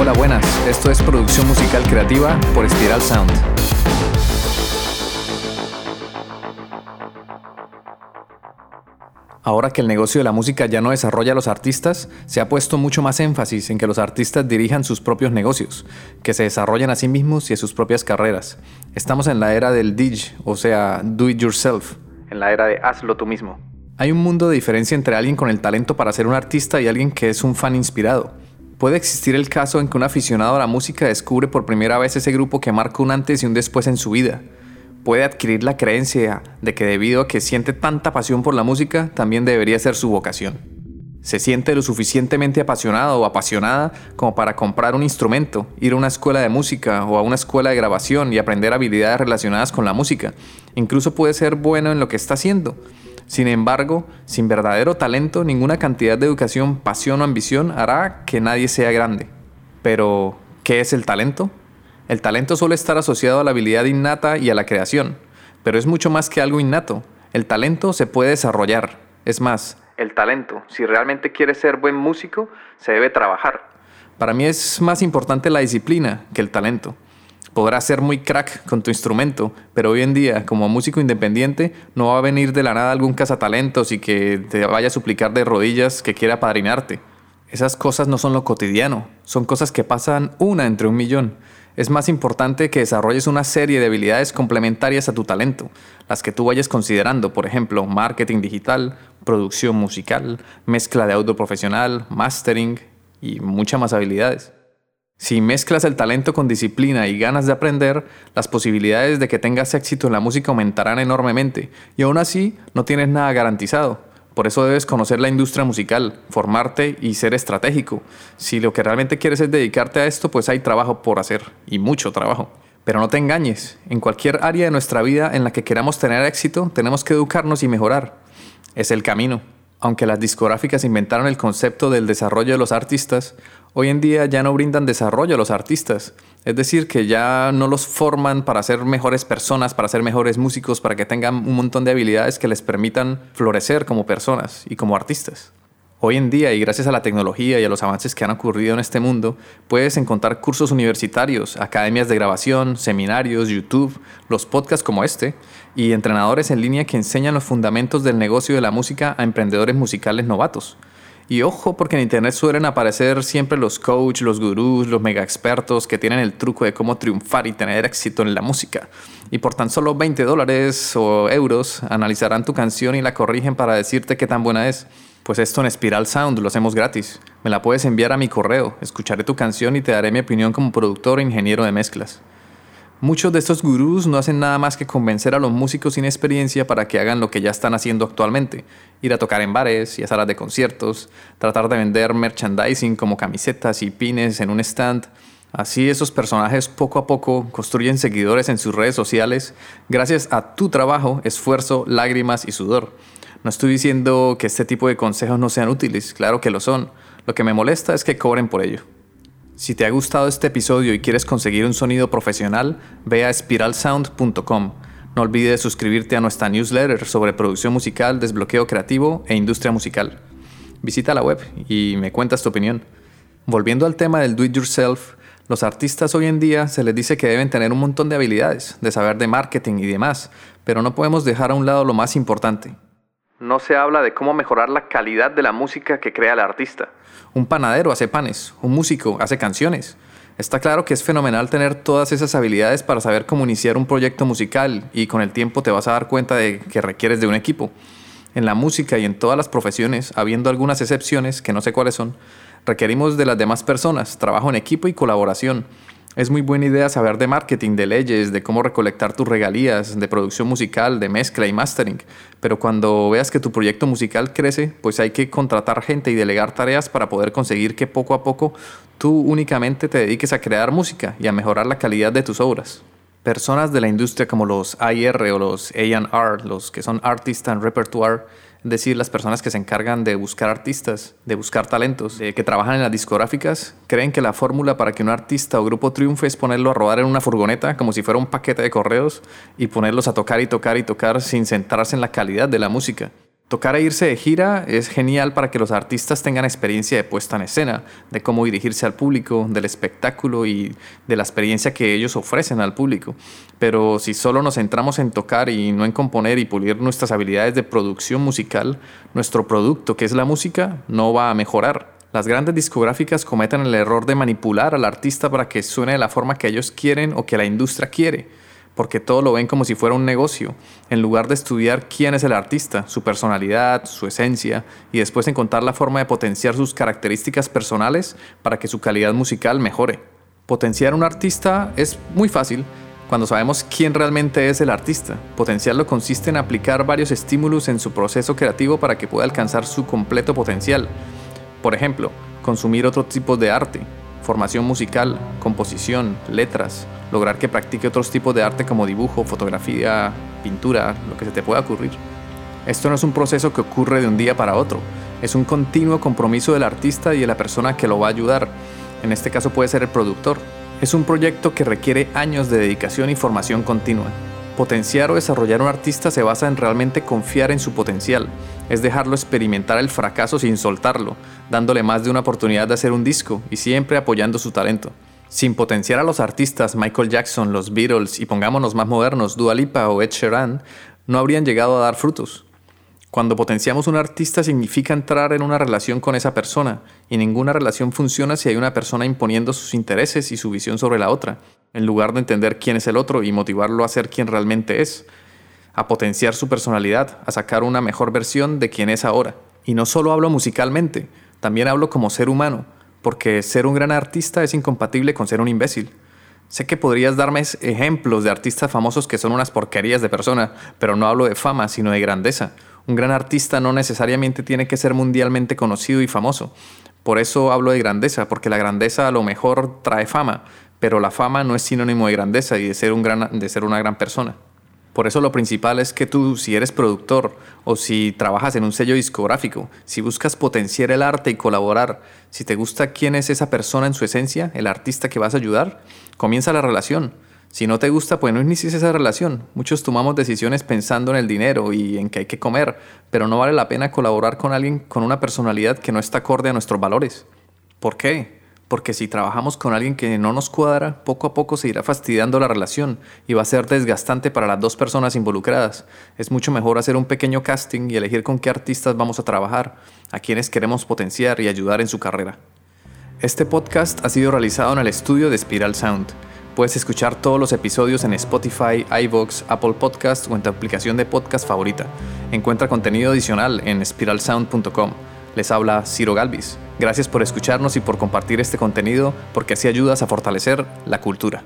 Hola, buenas. Esto es producción musical creativa por Spiral Sound. Ahora que el negocio de la música ya no desarrolla a los artistas, se ha puesto mucho más énfasis en que los artistas dirijan sus propios negocios, que se desarrollen a sí mismos y a sus propias carreras. Estamos en la era del DIG, o sea, do it yourself, en la era de hazlo tú mismo. Hay un mundo de diferencia entre alguien con el talento para ser un artista y alguien que es un fan inspirado. Puede existir el caso en que un aficionado a la música descubre por primera vez ese grupo que marca un antes y un después en su vida. Puede adquirir la creencia de que debido a que siente tanta pasión por la música, también debería ser su vocación. Se siente lo suficientemente apasionado o apasionada como para comprar un instrumento, ir a una escuela de música o a una escuela de grabación y aprender habilidades relacionadas con la música. Incluso puede ser bueno en lo que está haciendo, sin embargo, sin verdadero talento, ninguna cantidad de educación, pasión o ambición hará que nadie sea grande. Pero, ¿qué es el talento? El talento suele estar asociado a la habilidad innata y a la creación, pero es mucho más que algo innato. El talento se puede desarrollar. Es más, el talento, si realmente quieres ser buen músico, se debe trabajar. Para mí es más importante la disciplina que el talento. Podrás ser muy crack con tu instrumento, pero hoy en día, como músico independiente, no va a venir de la nada algún cazatalentos y que te vaya a suplicar de rodillas que quiera padrinarte. Esas cosas no son lo cotidiano, son cosas que pasan una entre un millón. Es más importante que desarrolles una serie de habilidades complementarias a tu talento, las que tú vayas considerando, por ejemplo, marketing digital, producción musical, mezcla de audio profesional, mastering y muchas más habilidades. Si mezclas el talento con disciplina y ganas de aprender, las posibilidades de que tengas éxito en la música aumentarán enormemente y aún así no tienes nada garantizado. Por eso debes conocer la industria musical, formarte y ser estratégico. Si lo que realmente quieres es dedicarte a esto, pues hay trabajo por hacer y mucho trabajo. Pero no te engañes, en cualquier área de nuestra vida en la que queramos tener éxito, tenemos que educarnos y mejorar. Es el camino. Aunque las discográficas inventaron el concepto del desarrollo de los artistas, hoy en día ya no brindan desarrollo a los artistas. Es decir, que ya no los forman para ser mejores personas, para ser mejores músicos, para que tengan un montón de habilidades que les permitan florecer como personas y como artistas. Hoy en día, y gracias a la tecnología y a los avances que han ocurrido en este mundo, puedes encontrar cursos universitarios, academias de grabación, seminarios, YouTube, los podcasts como este, y entrenadores en línea que enseñan los fundamentos del negocio de la música a emprendedores musicales novatos. Y ojo, porque en Internet suelen aparecer siempre los coaches, los gurús, los mega expertos que tienen el truco de cómo triunfar y tener éxito en la música. Y por tan solo 20 dólares o euros analizarán tu canción y la corrigen para decirte qué tan buena es. Pues esto en Spiral Sound lo hacemos gratis. Me la puedes enviar a mi correo, escucharé tu canción y te daré mi opinión como productor e ingeniero de mezclas. Muchos de estos gurús no hacen nada más que convencer a los músicos sin experiencia para que hagan lo que ya están haciendo actualmente, ir a tocar en bares y a salas de conciertos, tratar de vender merchandising como camisetas y pines en un stand. Así esos personajes poco a poco construyen seguidores en sus redes sociales gracias a tu trabajo, esfuerzo, lágrimas y sudor. No estoy diciendo que este tipo de consejos no sean útiles, claro que lo son. Lo que me molesta es que cobren por ello. Si te ha gustado este episodio y quieres conseguir un sonido profesional, ve a spiralsound.com. No olvides suscribirte a nuestra newsletter sobre producción musical, desbloqueo creativo e industria musical. Visita la web y me cuentas tu opinión. Volviendo al tema del do it yourself, los artistas hoy en día se les dice que deben tener un montón de habilidades, de saber de marketing y demás, pero no podemos dejar a un lado lo más importante, no se habla de cómo mejorar la calidad de la música que crea el artista. Un panadero hace panes, un músico hace canciones. Está claro que es fenomenal tener todas esas habilidades para saber cómo iniciar un proyecto musical y con el tiempo te vas a dar cuenta de que requieres de un equipo. En la música y en todas las profesiones, habiendo algunas excepciones que no sé cuáles son, requerimos de las demás personas, trabajo en equipo y colaboración. Es muy buena idea saber de marketing, de leyes, de cómo recolectar tus regalías, de producción musical, de mezcla y mastering. Pero cuando veas que tu proyecto musical crece, pues hay que contratar gente y delegar tareas para poder conseguir que poco a poco tú únicamente te dediques a crear música y a mejorar la calidad de tus obras. Personas de la industria como los AR o los AR, los que son Artist and Repertoire, es decir, las personas que se encargan de buscar artistas, de buscar talentos, que trabajan en las discográficas, creen que la fórmula para que un artista o grupo triunfe es ponerlo a rodar en una furgoneta como si fuera un paquete de correos y ponerlos a tocar y tocar y tocar sin centrarse en la calidad de la música. Tocar e irse de gira es genial para que los artistas tengan experiencia de puesta en escena, de cómo dirigirse al público, del espectáculo y de la experiencia que ellos ofrecen al público. Pero si solo nos centramos en tocar y no en componer y pulir nuestras habilidades de producción musical, nuestro producto, que es la música, no va a mejorar. Las grandes discográficas cometen el error de manipular al artista para que suene de la forma que ellos quieren o que la industria quiere porque todo lo ven como si fuera un negocio, en lugar de estudiar quién es el artista, su personalidad, su esencia, y después encontrar la forma de potenciar sus características personales para que su calidad musical mejore. Potenciar un artista es muy fácil cuando sabemos quién realmente es el artista. Potenciarlo consiste en aplicar varios estímulos en su proceso creativo para que pueda alcanzar su completo potencial. Por ejemplo, consumir otro tipo de arte, formación musical, composición, letras, lograr que practique otros tipos de arte como dibujo, fotografía, pintura, lo que se te pueda ocurrir. Esto no es un proceso que ocurre de un día para otro, es un continuo compromiso del artista y de la persona que lo va a ayudar. En este caso puede ser el productor. Es un proyecto que requiere años de dedicación y formación continua. Potenciar o desarrollar un artista se basa en realmente confiar en su potencial, es dejarlo experimentar el fracaso sin soltarlo, dándole más de una oportunidad de hacer un disco y siempre apoyando su talento. Sin potenciar a los artistas Michael Jackson, los Beatles y pongámonos más modernos, Dua Lipa o Ed Sheeran, no habrían llegado a dar frutos. Cuando potenciamos un artista significa entrar en una relación con esa persona, y ninguna relación funciona si hay una persona imponiendo sus intereses y su visión sobre la otra, en lugar de entender quién es el otro y motivarlo a ser quien realmente es, a potenciar su personalidad, a sacar una mejor versión de quien es ahora. Y no solo hablo musicalmente, también hablo como ser humano, porque ser un gran artista es incompatible con ser un imbécil. Sé que podrías darme ejemplos de artistas famosos que son unas porquerías de persona, pero no hablo de fama, sino de grandeza. Un gran artista no necesariamente tiene que ser mundialmente conocido y famoso. Por eso hablo de grandeza, porque la grandeza a lo mejor trae fama, pero la fama no es sinónimo de grandeza y de ser, un gran, de ser una gran persona. Por eso lo principal es que tú, si eres productor o si trabajas en un sello discográfico, si buscas potenciar el arte y colaborar, si te gusta quién es esa persona en su esencia, el artista que vas a ayudar, comienza la relación. Si no te gusta, pues no inicies esa relación. Muchos tomamos decisiones pensando en el dinero y en que hay que comer, pero no vale la pena colaborar con alguien con una personalidad que no está acorde a nuestros valores. ¿Por qué? Porque si trabajamos con alguien que no nos cuadra, poco a poco se irá fastidiando la relación y va a ser desgastante para las dos personas involucradas. Es mucho mejor hacer un pequeño casting y elegir con qué artistas vamos a trabajar, a quienes queremos potenciar y ayudar en su carrera. Este podcast ha sido realizado en el estudio de Spiral Sound. Puedes escuchar todos los episodios en Spotify, iVoox, Apple Podcast o en tu aplicación de podcast favorita. Encuentra contenido adicional en spiralsound.com. Les habla Ciro Galvis. Gracias por escucharnos y por compartir este contenido porque así ayudas a fortalecer la cultura.